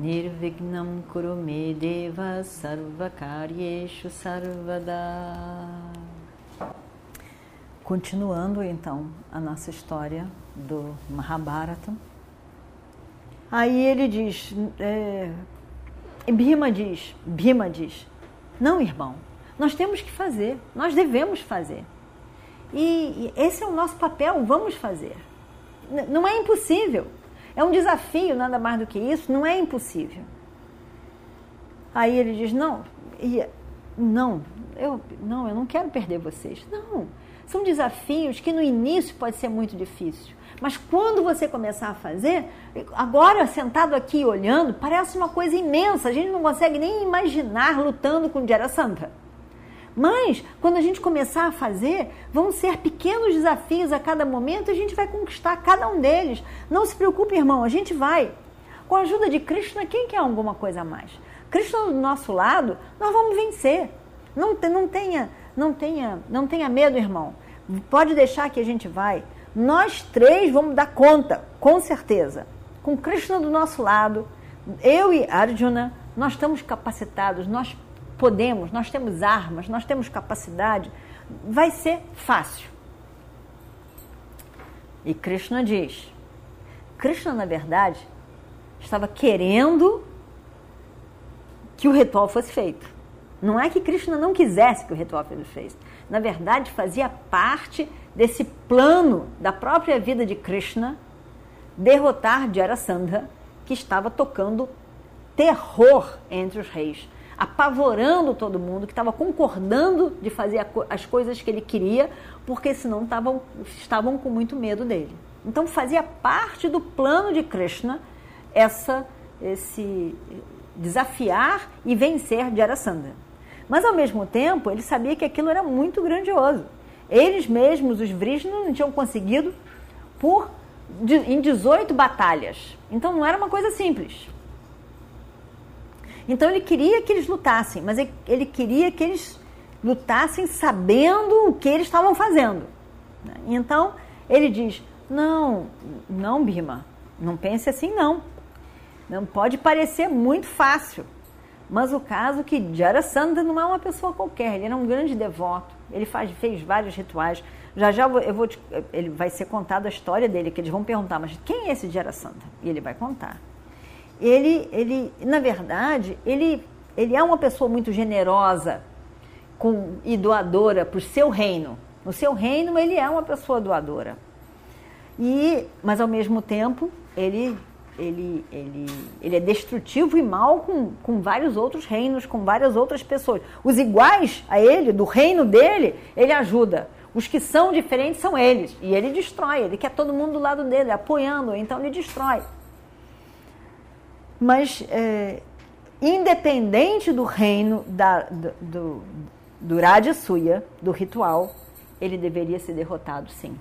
Nirvignam Kurume Deva Sarvakaryeshu Sarvada Continuando então a nossa história do Mahabharata. Aí ele diz, é, Bhima diz, Bhima diz, não irmão, nós temos que fazer, nós devemos fazer. E esse é o nosso papel, vamos fazer. Não é impossível. É um desafio, nada mais do que isso, não é impossível. Aí ele diz: Não, não, eu, não, eu não quero perder vocês. Não, são desafios que no início pode ser muito difícil. Mas quando você começar a fazer, agora sentado aqui olhando, parece uma coisa imensa. A gente não consegue nem imaginar lutando com Jara Santa. Mas, quando a gente começar a fazer, vão ser pequenos desafios a cada momento e a gente vai conquistar cada um deles. Não se preocupe, irmão, a gente vai. Com a ajuda de Krishna, quem quer alguma coisa a mais? Krishna do nosso lado, nós vamos vencer. Não, não, tenha, não, tenha, não tenha medo, irmão. Pode deixar que a gente vai. Nós três vamos dar conta, com certeza. Com Krishna do nosso lado, eu e Arjuna, nós estamos capacitados, nós podemos, nós temos armas, nós temos capacidade, vai ser fácil. E Krishna diz: Krishna, na verdade, estava querendo que o ritual fosse feito. Não é que Krishna não quisesse que o ritual fosse feito. Na verdade, fazia parte desse plano da própria vida de Krishna derrotar Jarasandha, que estava tocando terror entre os reis apavorando todo mundo, que estava concordando de fazer as coisas que ele queria, porque senão tavam, estavam com muito medo dele. Então fazia parte do plano de Krishna essa, esse desafiar e vencer Jarasandha. Mas ao mesmo tempo ele sabia que aquilo era muito grandioso. Eles mesmos, os Vrishna, não tinham conseguido por em 18 batalhas. Então não era uma coisa simples. Então ele queria que eles lutassem, mas ele queria que eles lutassem sabendo o que eles estavam fazendo. Então ele diz: Não, não, Bima, não pense assim, não. Não pode parecer muito fácil. Mas o caso que Jarasandha não é uma pessoa qualquer, ele era um grande devoto, ele faz, fez vários rituais. Já já eu vou, ele vai ser contado a história dele, que eles vão perguntar, mas quem é esse Jarasandha? E ele vai contar ele, ele na verdade, ele, ele é uma pessoa muito generosa com, e doadora para o seu reino. No seu reino, ele é uma pessoa doadora. E, mas, ao mesmo tempo, ele, ele, ele, ele é destrutivo e mal com, com vários outros reinos, com várias outras pessoas. Os iguais a ele, do reino dele, ele ajuda. Os que são diferentes são eles. E ele destrói. Ele quer todo mundo do lado dele, apoiando, então ele destrói. Mas, é, independente do reino da, do, do, do Rajasuya, do ritual, ele deveria ser derrotado, sim.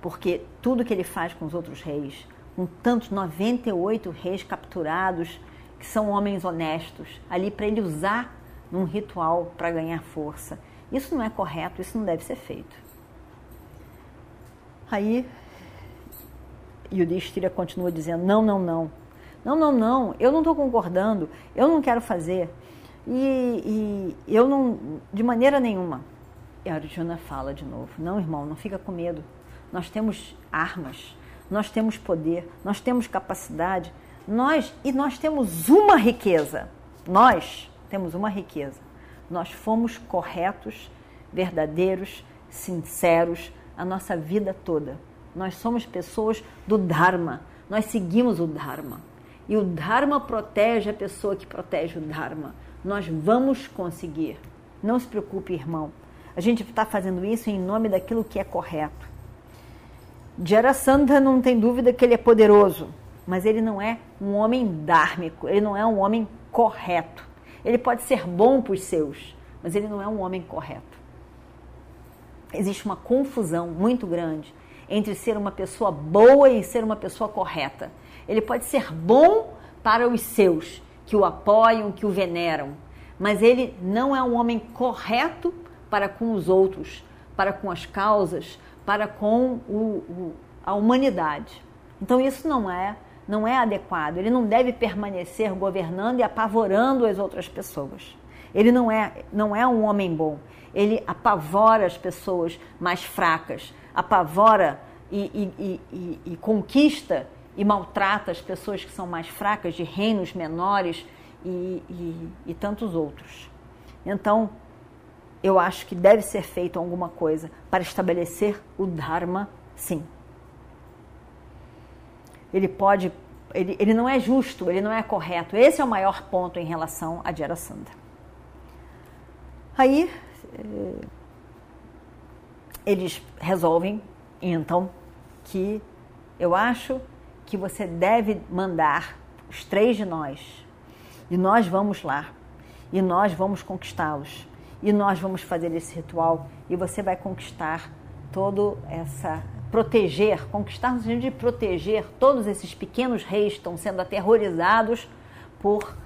Porque tudo que ele faz com os outros reis, com tantos 98 reis capturados, que são homens honestos, ali para ele usar num ritual para ganhar força, isso não é correto, isso não deve ser feito. Aí e o Distira continua dizendo: não, não, não. Não, não, não, eu não estou concordando, eu não quero fazer. E, e, eu não, de maneira nenhuma. E a Arjuna fala de novo: não, irmão, não fica com medo. Nós temos armas, nós temos poder, nós temos capacidade, nós e nós temos uma riqueza. Nós temos uma riqueza. Nós fomos corretos, verdadeiros, sinceros a nossa vida toda. Nós somos pessoas do Dharma. Nós seguimos o Dharma. E o Dharma protege a pessoa que protege o Dharma. Nós vamos conseguir. Não se preocupe, irmão. A gente está fazendo isso em nome daquilo que é correto. Jarasandha não tem dúvida que ele é poderoso. mas ele não é um homem dármico, ele não é um homem correto. Ele pode ser bom para os seus, mas ele não é um homem correto. Existe uma confusão muito grande entre ser uma pessoa boa e ser uma pessoa correta. Ele pode ser bom para os seus, que o apoiam, que o veneram, mas ele não é um homem correto para com os outros, para com as causas, para com o, o, a humanidade. Então isso não é não é adequado. Ele não deve permanecer governando e apavorando as outras pessoas. Ele não é não é um homem bom. Ele apavora as pessoas mais fracas, apavora e, e, e, e conquista e maltrata as pessoas que são mais fracas, de reinos menores e, tantos outros. Então, eu acho que deve ser feito alguma coisa para estabelecer o Dharma, sim. Ele pode, ele, ele não é justo, ele não é correto. Esse é o maior ponto em relação a Jarasandha. Aí, eh, eles resolvem, então, que eu acho que você deve mandar os três de nós. E nós vamos lá. E nós vamos conquistá-los. E nós vamos fazer esse ritual. E você vai conquistar todo essa proteger, conquistar no sentido de proteger todos esses pequenos reis que estão sendo aterrorizados por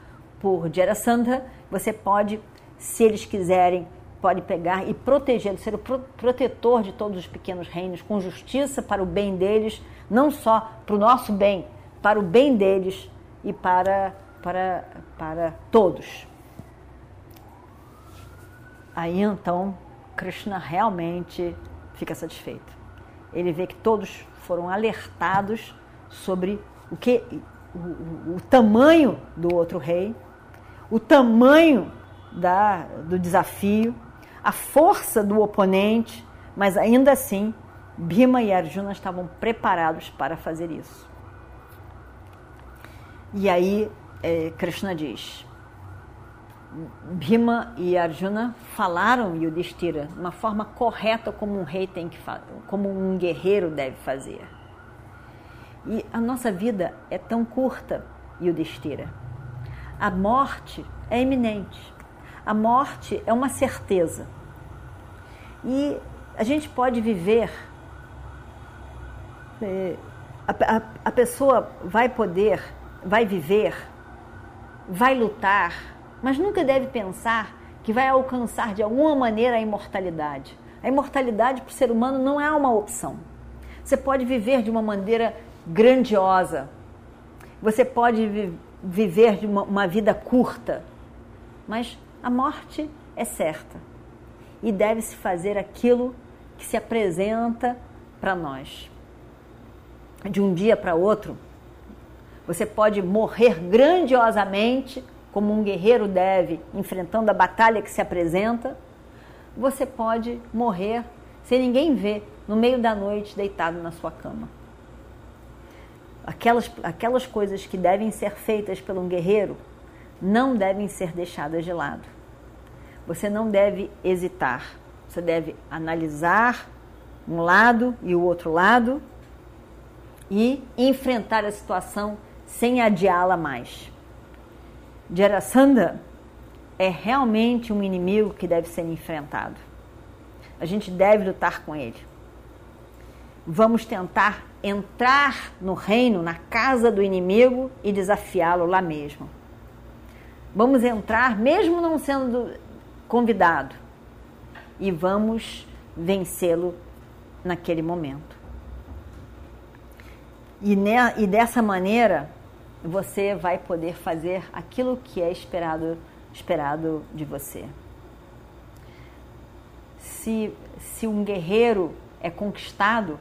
por Jarasandha, você pode, se eles quiserem, pode pegar e protegê-los, ser o protetor de todos os pequenos reinos, com justiça para o bem deles, não só para o nosso bem, para o bem deles e para, para, para todos. Aí então Krishna realmente fica satisfeito. Ele vê que todos foram alertados sobre o que o, o, o tamanho do outro rei, o tamanho da, do desafio, a força do oponente, mas ainda assim Bhima e Arjuna estavam preparados para fazer isso. E aí é, Krishna diz: Bhima e Arjuna falaram Yudhishthira de uma forma correta como um rei tem que como um guerreiro deve fazer. E a nossa vida é tão curta, Yudhishthira. A morte é iminente. A morte é uma certeza. E a gente pode viver. É, a, a, a pessoa vai poder, vai viver, vai lutar mas nunca deve pensar que vai alcançar de alguma maneira a imortalidade. A imortalidade para o ser humano não é uma opção. Você pode viver de uma maneira grandiosa, você pode vi viver de uma, uma vida curta, mas a morte é certa e deve-se fazer aquilo que se apresenta para nós. De um dia para outro, você pode morrer grandiosamente como um guerreiro deve, enfrentando a batalha que se apresenta, você pode morrer sem ninguém ver, no meio da noite, deitado na sua cama. Aquelas, aquelas coisas que devem ser feitas por um guerreiro não devem ser deixadas de lado. Você não deve hesitar, você deve analisar um lado e o outro lado e enfrentar a situação sem adiá-la mais. Jarasandha é realmente um inimigo que deve ser enfrentado. A gente deve lutar com ele. Vamos tentar entrar no reino, na casa do inimigo e desafiá-lo lá mesmo. Vamos entrar, mesmo não sendo convidado, e vamos vencê-lo naquele momento. E, ne, e dessa maneira, você vai poder fazer aquilo que é esperado, esperado de você. Se, se um guerreiro é conquistado,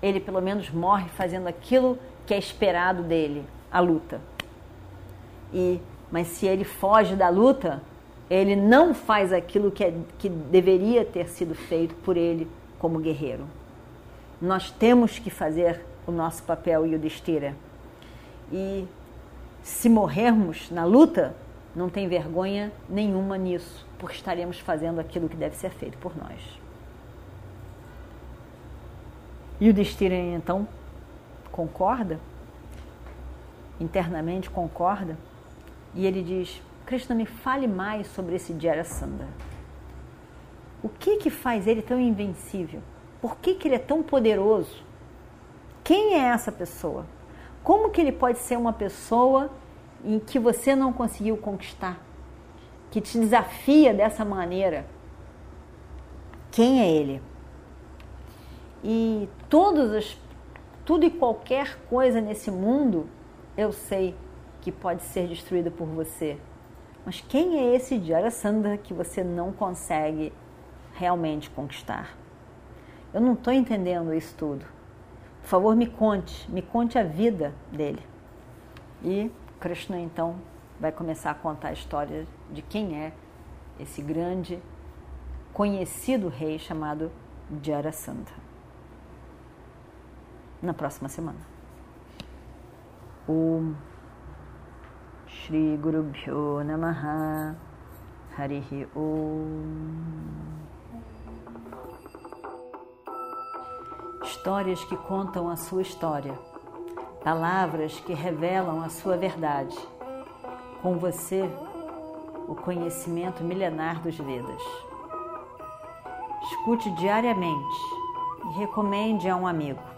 ele pelo menos morre fazendo aquilo que é esperado dele, a luta. E, mas se ele foge da luta, ele não faz aquilo que, é, que deveria ter sido feito por ele como guerreiro. Nós temos que fazer o nosso papel, Yudhishthira. E se morrermos na luta, não tem vergonha nenhuma nisso, porque estaremos fazendo aquilo que deve ser feito por nós. E o Destira então concorda internamente concorda e ele diz: Krishna, me fale mais sobre esse Jarasandha. O que que faz ele tão invencível? Por que, que ele é tão poderoso? Quem é essa pessoa? Como que ele pode ser uma pessoa em que você não conseguiu conquistar? Que te desafia dessa maneira? Quem é ele? E todos os, tudo e qualquer coisa nesse mundo, eu sei que pode ser destruída por você. Mas quem é esse Jarasandha que você não consegue realmente conquistar? Eu não estou entendendo isso tudo. Por favor, me conte, me conte a vida dele. E Krishna então vai começar a contar a história de quem é esse grande, conhecido rei chamado Jarasandha. Na próxima semana. Om Shri Guru Bhyo Namaha Harihi Om histórias que contam a sua história, palavras que revelam a sua verdade. Com você, o conhecimento milenar dos Vedas. Escute diariamente e recomende a um amigo.